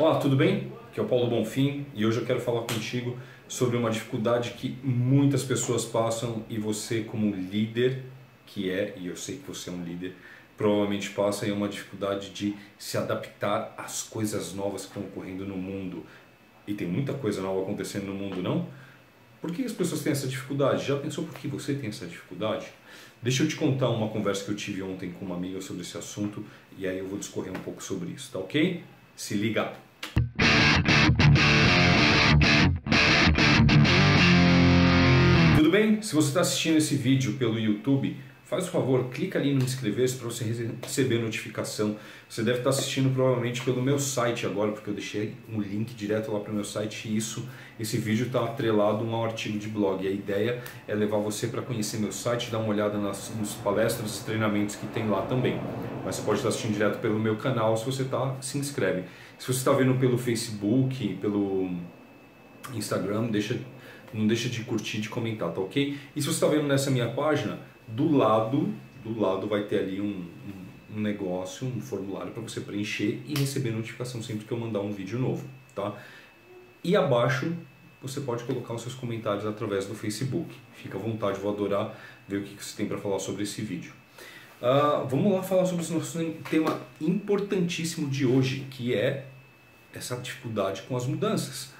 Olá, tudo bem? Aqui é o Paulo Bonfim e hoje eu quero falar contigo sobre uma dificuldade que muitas pessoas passam e você como líder, que é, e eu sei que você é um líder, provavelmente passa e é uma dificuldade de se adaptar às coisas novas que estão ocorrendo no mundo. E tem muita coisa nova acontecendo no mundo, não? Por que as pessoas têm essa dificuldade? Já pensou por que você tem essa dificuldade? Deixa eu te contar uma conversa que eu tive ontem com uma amiga sobre esse assunto e aí eu vou discorrer um pouco sobre isso, tá ok? Se liga! Tudo bem? Se você está assistindo esse vídeo pelo YouTube, faz o favor, clica ali no inscrever-se para você receber notificação. Você deve estar tá assistindo provavelmente pelo meu site agora, porque eu deixei um link direto lá para o meu site e isso, esse vídeo está atrelado a um artigo de blog. A ideia é levar você para conhecer meu site, dar uma olhada nas, palestras e treinamentos que tem lá também. Mas você pode estar tá assistindo direto pelo meu canal, se você está, se inscreve. Se você está vendo pelo Facebook, pelo Instagram, deixa, não deixa de curtir, de comentar, tá ok? E se você está vendo nessa minha página, do lado, do lado vai ter ali um, um, negócio, um formulário para você preencher e receber notificação sempre que eu mandar um vídeo novo, tá? E abaixo você pode colocar os seus comentários através do Facebook. Fica à vontade, vou adorar ver o que você tem para falar sobre esse vídeo. Uh, vamos lá falar sobre o nosso tema importantíssimo de hoje, que é essa dificuldade com as mudanças.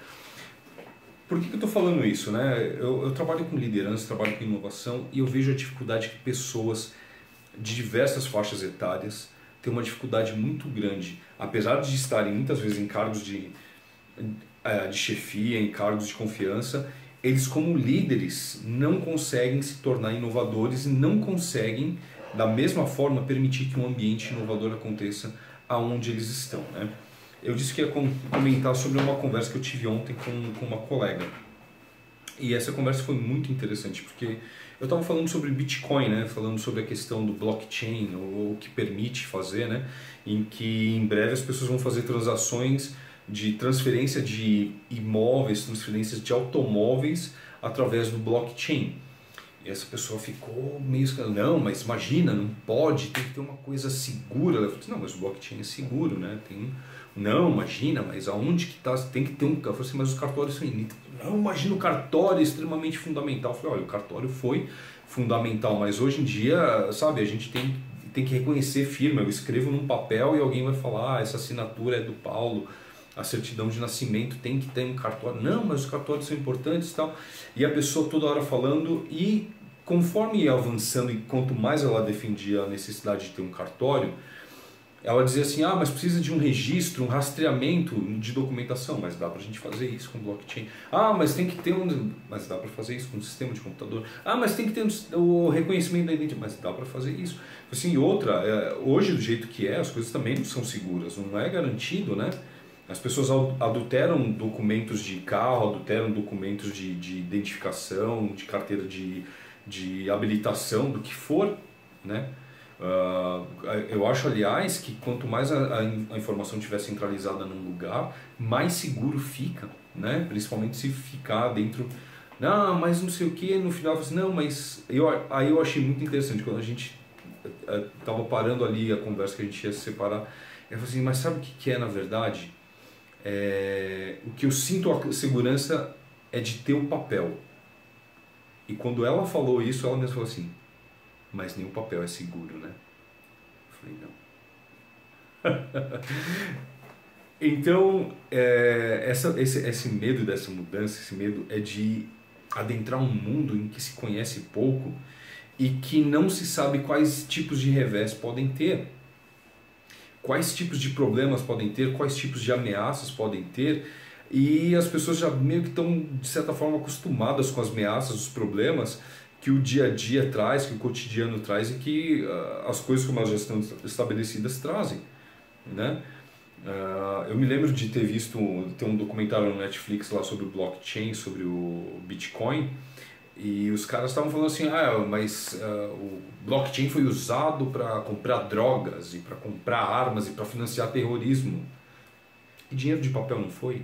Por que, que eu estou falando isso? Né? Eu, eu, trabalho com liderança, trabalho com inovação e eu vejo a dificuldade que pessoas de diversas faixas etárias têm uma dificuldade muito grande, apesar de estarem muitas vezes em cargos de, eh, de chefia, em cargos de confiança, eles como líderes não conseguem se tornar inovadores e não conseguem da mesma forma permitir que um ambiente inovador aconteça aonde eles estão. Né? Eu disse que ia comentar sobre uma conversa que eu tive ontem com, com uma colega. E essa conversa foi muito interessante, porque eu estava falando sobre Bitcoin, né? falando sobre a questão do blockchain, o que permite fazer, né? em que em breve as pessoas vão fazer transações de transferência de imóveis, transferências de automóveis através do blockchain. E essa pessoa ficou meio não, mas imagina, não pode, tem que ter uma coisa segura. Eu falei, não, mas o blockchain é seguro, né? Tem, não, imagina, mas aonde que tá? Tem que ter um. Eu falei assim, mas os cartórios são iníquos. Não, imagina o cartório é extremamente fundamental. Eu falei, olha, o cartório foi fundamental, mas hoje em dia, sabe, a gente tem, tem que reconhecer firma. Eu escrevo num papel e alguém vai falar, ah, essa assinatura é do Paulo a certidão de nascimento tem que ter um cartório. Não, mas os cartórios são importantes e tal. E a pessoa toda hora falando e conforme ia avançando e quanto mais ela defendia a necessidade de ter um cartório, ela dizia assim, ah, mas precisa de um registro, um rastreamento de documentação, mas dá para a gente fazer isso com blockchain. Ah, mas tem que ter um, mas dá para fazer isso com um sistema de computador. Ah, mas tem que ter um, o reconhecimento da identidade, mas dá para fazer isso. Assim, outra, é, hoje do jeito que é, as coisas também não são seguras, não é garantido, né? As pessoas adulteram documentos de carro, adulteram documentos de, de identificação, de carteira de, de habilitação, do que for, né? Uh, eu acho, aliás, que quanto mais a, a, informação estiver centralizada num lugar, mais seguro fica, né? Principalmente se ficar dentro. Não, mas não sei o que, no final assim, não, mas eu, aí eu achei muito interessante quando a gente estava parando ali a conversa que a gente ia se separar. Eu falei assim, mas sabe o que, que é na verdade? É, o que eu sinto a segurança é de ter o papel. E quando ela falou isso, ela mesma falou assim: Mas o papel é seguro, né? Eu falei: Não. então, é, essa, esse, esse medo dessa mudança, esse medo é de adentrar um mundo em que se conhece pouco e que não se sabe quais tipos de revés podem ter quais tipos de problemas podem ter, quais tipos de ameaças podem ter, e as pessoas já meio que estão, de certa forma, acostumadas com as ameaças, os problemas que o dia a dia traz, que o cotidiano traz e que uh, as coisas como elas já estão estabelecidas trazem, né? Uh, eu me lembro de ter visto, ter um documentário no Netflix lá sobre o blockchain, sobre o Bitcoin, e os caras estavam falando assim, ah, mas uh, o blockchain foi usado para comprar drogas e para comprar armas e para financiar terrorismo. E dinheiro de papel não foi?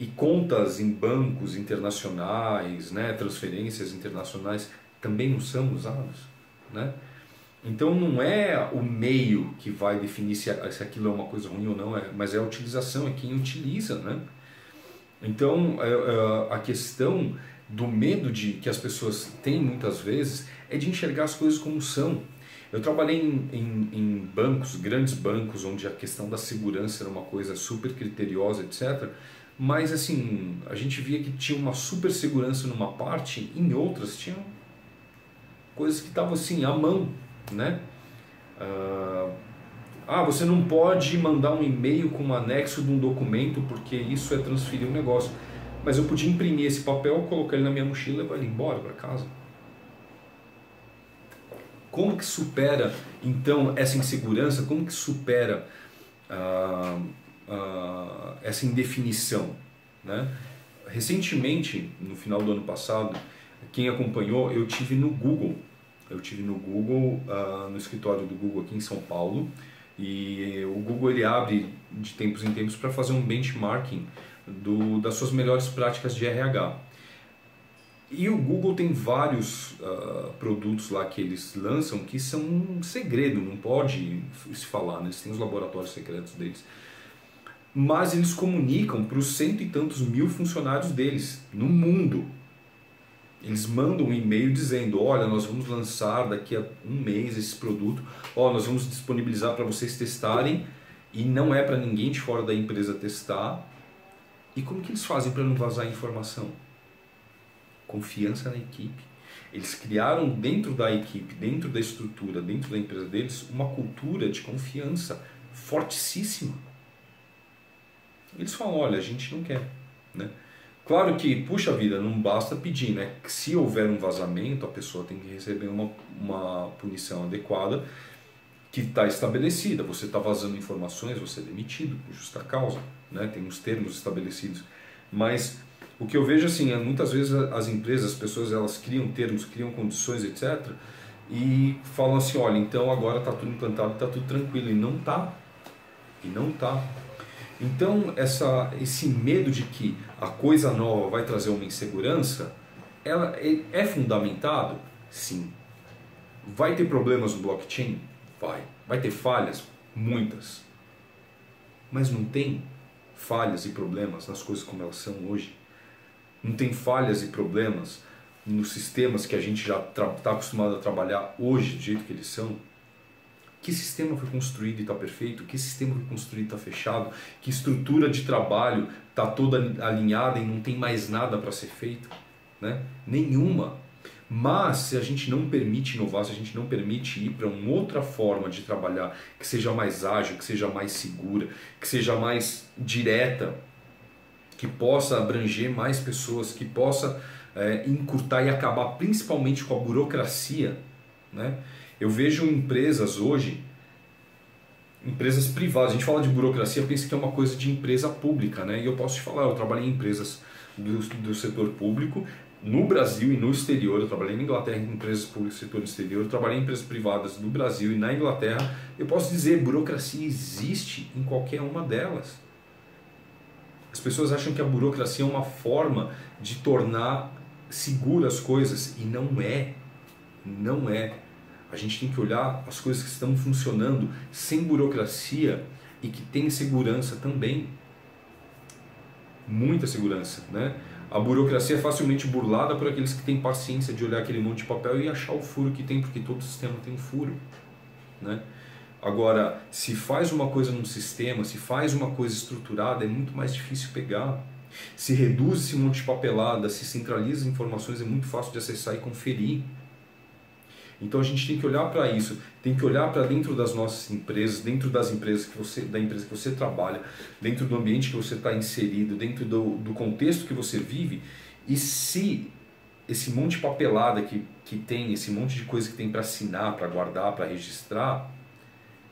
E contas em bancos internacionais, né, transferências internacionais também não são usados, né? Então não é o meio que vai definir se, aquilo é uma coisa ruim ou não, é, mas é a utilização, é quem utiliza, né? Então é, é, a questão do medo de que as pessoas têm muitas vezes é de enxergar as coisas como são. Eu trabalhei em, em, em bancos, grandes bancos, onde a questão da segurança era uma coisa super criteriosa, etc. Mas assim, a gente via que tinha uma super segurança numa parte, em outras tinha coisas que estavam assim, à mão, né? Uh, ah, você não pode mandar um e-mail com um anexo de um documento porque isso é transferir um negócio. Mas eu podia imprimir esse papel, colocar ele na minha mochila e levar ele embora para casa. Como que supera então essa insegurança? Como que supera uh, uh, essa indefinição? Né? Recentemente, no final do ano passado, quem acompanhou, eu tive no Google eu tive no Google, uh, no escritório do Google aqui em São Paulo, e o Google ele abre de tempos em tempos para fazer um benchmarking do, das suas melhores práticas de RH. E o Google tem vários uh, produtos lá que eles lançam que são um segredo, não pode se falar, né? eles têm os laboratórios secretos deles. Mas eles comunicam para os cento e tantos mil funcionários deles no mundo. Eles mandam um e-mail dizendo: Olha, nós vamos lançar daqui a um mês esse produto, ó, nós vamos disponibilizar para vocês testarem e não é para ninguém de fora da empresa testar. E como que eles fazem para não vazar informação? Confiança na equipe. Eles criaram dentro da equipe, dentro da estrutura, dentro da empresa deles, uma cultura de confiança fortíssima. Eles falam: olha, a gente não quer. Né? Claro que, puxa vida, não basta pedir, né? Se houver um vazamento, a pessoa tem que receber uma, uma punição adequada que está estabelecida. Você está vazando informações, você é demitido por justa causa, né? Tem uns termos estabelecidos. Mas o que eu vejo assim, é muitas vezes as empresas, as pessoas, elas criam termos, criam condições, etc. E falam assim, olha, então agora está tudo implantado, está tudo tranquilo. E não está. E não está. Então, essa, esse medo de que a coisa nova vai trazer uma insegurança, ela é, é fundamentado? Sim. Vai ter problemas no blockchain? Vai. Vai ter falhas? Muitas. Mas não tem falhas e problemas nas coisas como elas são hoje. Não tem falhas e problemas nos sistemas que a gente já está acostumado a trabalhar hoje, do jeito que eles são. Que sistema foi construído e está perfeito? Que sistema foi construído e está fechado? Que estrutura de trabalho está toda alinhada e não tem mais nada para ser feito? Né? Nenhuma. Mas se a gente não permite inovar, se a gente não permite ir para uma outra forma de trabalhar que seja mais ágil, que seja mais segura, que seja mais direta, que possa abranger mais pessoas, que possa é, encurtar e acabar principalmente com a burocracia, né? Eu vejo empresas hoje, empresas privadas, a gente fala de burocracia, pensa que é uma coisa de empresa pública, né? E eu posso te falar, eu trabalhei em empresas do, do setor público, no Brasil e no exterior, eu trabalhei na Inglaterra em empresas públicas setor exterior, eu trabalhei em empresas privadas no Brasil e na Inglaterra. Eu posso dizer, burocracia existe em qualquer uma delas. As pessoas acham que a burocracia é uma forma de tornar seguras as coisas e não é. Não é. A gente tem que olhar as coisas que estão funcionando sem burocracia e que tem segurança também. Muita segurança, né? A burocracia é facilmente burlada por aqueles que têm paciência de olhar aquele monte de papel e achar o furo que tem, porque todo sistema tem furo, né? Agora, se faz uma coisa num sistema, se faz uma coisa estruturada, é muito mais difícil pegar. Se reduz esse monte de papelada, se centraliza informações, é muito fácil de acessar e conferir. Então a gente tem que olhar para isso, tem que olhar para dentro das nossas empresas, dentro das empresas que você, da empresa que você trabalha, dentro do ambiente que você está inserido, dentro do, do contexto que você vive, e se esse monte de papelada que, que tem, esse monte de coisa que tem para assinar, para guardar, para registrar,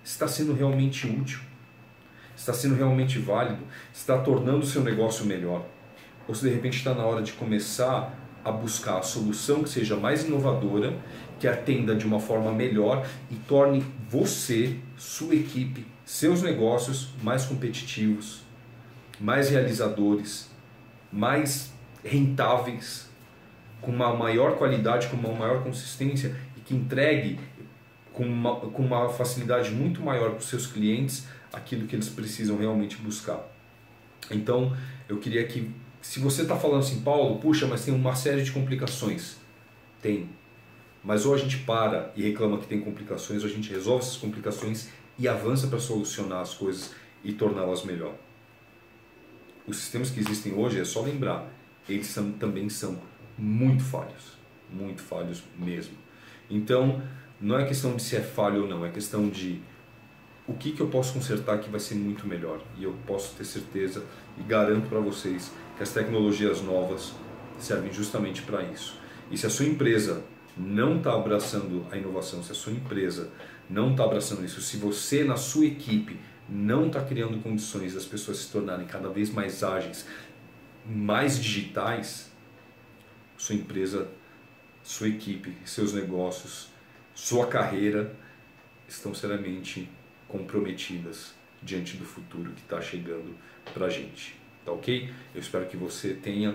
está sendo realmente útil, está sendo realmente válido, está tornando o seu negócio melhor. Ou se de repente está na hora de começar a buscar a solução que seja mais inovadora, que atenda de uma forma melhor e torne você, sua equipe, seus negócios mais competitivos, mais realizadores, mais rentáveis, com uma maior qualidade, com uma maior consistência e que entregue com uma, com uma facilidade muito maior para os seus clientes aquilo que eles precisam realmente buscar. Então, eu queria que, se você está falando assim, Paulo, puxa, mas tem uma série de complicações. Tem. Mas ou a gente para e reclama que tem complicações, ou a gente resolve essas complicações e avança para solucionar as coisas e torná-las melhor. Os sistemas que existem hoje, é só lembrar, eles são, também são muito falhos. Muito falhos mesmo. Então, não é questão de se é falho ou não, é questão de o que, que eu posso consertar que vai ser muito melhor. E eu posso ter certeza e garanto para vocês que as tecnologias novas servem justamente para isso. E se a sua empresa não está abraçando a inovação, se a sua empresa não está abraçando isso, se você na sua equipe não está criando condições das pessoas se tornarem cada vez mais ágeis, mais digitais, sua empresa, sua equipe, seus negócios, sua carreira estão seriamente comprometidas diante do futuro que está chegando para a gente. Tá ok? Eu espero que você tenha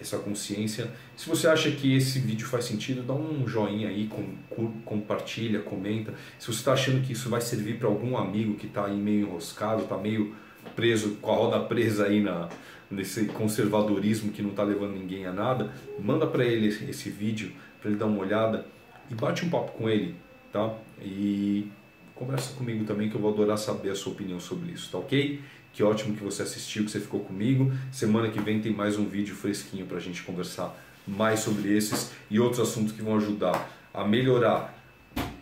essa consciência. Se você acha que esse vídeo faz sentido, dá um joinha aí, com, compartilha, comenta. Se você está achando que isso vai servir para algum amigo que está aí meio enroscado, está meio preso, com a roda presa aí na, nesse conservadorismo que não está levando ninguém a nada, manda para ele esse vídeo, para ele dar uma olhada e bate um papo com ele, tá? E conversa comigo também que eu vou adorar saber a sua opinião sobre isso, tá ok? Que ótimo que você assistiu, que você ficou comigo. Semana que vem tem mais um vídeo fresquinho para a gente conversar mais sobre esses e outros assuntos que vão ajudar a melhorar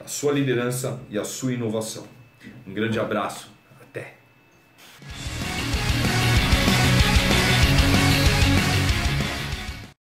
a sua liderança e a sua inovação. Um grande abraço.